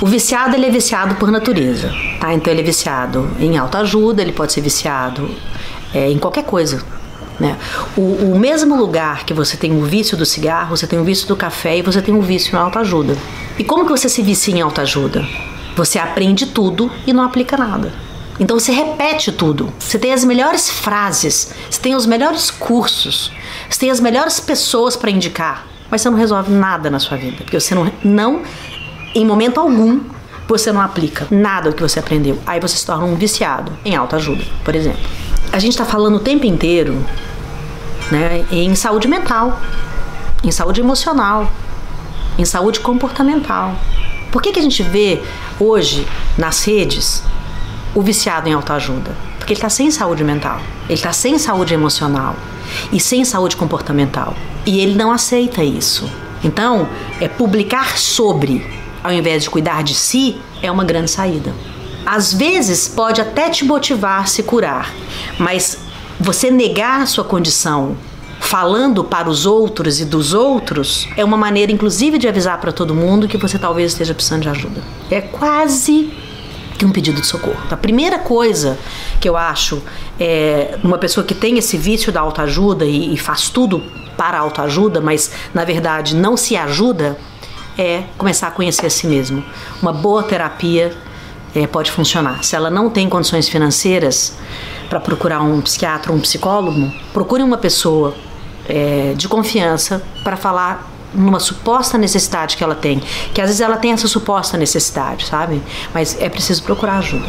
O viciado ele é viciado por natureza, tá? Então ele é viciado em autoajuda, ele pode ser viciado é, em qualquer coisa. Né? O, o, mesmo lugar que você tem o vício do cigarro, você tem o vício do café e você tem o vício na autoajuda. E como que você se vicia em autoajuda? Você aprende tudo e não aplica nada. Então você repete tudo. Você tem as melhores frases, você tem os melhores cursos, você tem as melhores pessoas para indicar, mas você não resolve nada na sua vida, porque você não, não em momento algum você não aplica nada do que você aprendeu. Aí você se torna um viciado em autoajuda, por exemplo. A gente está falando o tempo inteiro né, em saúde mental, em saúde emocional, em saúde comportamental. Por que, que a gente vê hoje nas redes o viciado em autoajuda? Porque ele está sem saúde mental, ele está sem saúde emocional e sem saúde comportamental. E ele não aceita isso. Então, é publicar sobre ao invés de cuidar de si, é uma grande saída. Às vezes pode até te motivar a se curar, mas você negar a sua condição falando para os outros e dos outros é uma maneira, inclusive, de avisar para todo mundo que você talvez esteja precisando de ajuda. É quase que um pedido de socorro. A primeira coisa que eu acho é uma pessoa que tem esse vício da autoajuda e, e faz tudo para a autoajuda, mas na verdade não se ajuda, é começar a conhecer a si mesmo. Uma boa terapia é, pode funcionar. Se ela não tem condições financeiras para procurar um psiquiatra ou um psicólogo, procure uma pessoa é, de confiança para falar numa suposta necessidade que ela tem, que às vezes ela tem essa suposta necessidade, sabe? Mas é preciso procurar ajuda.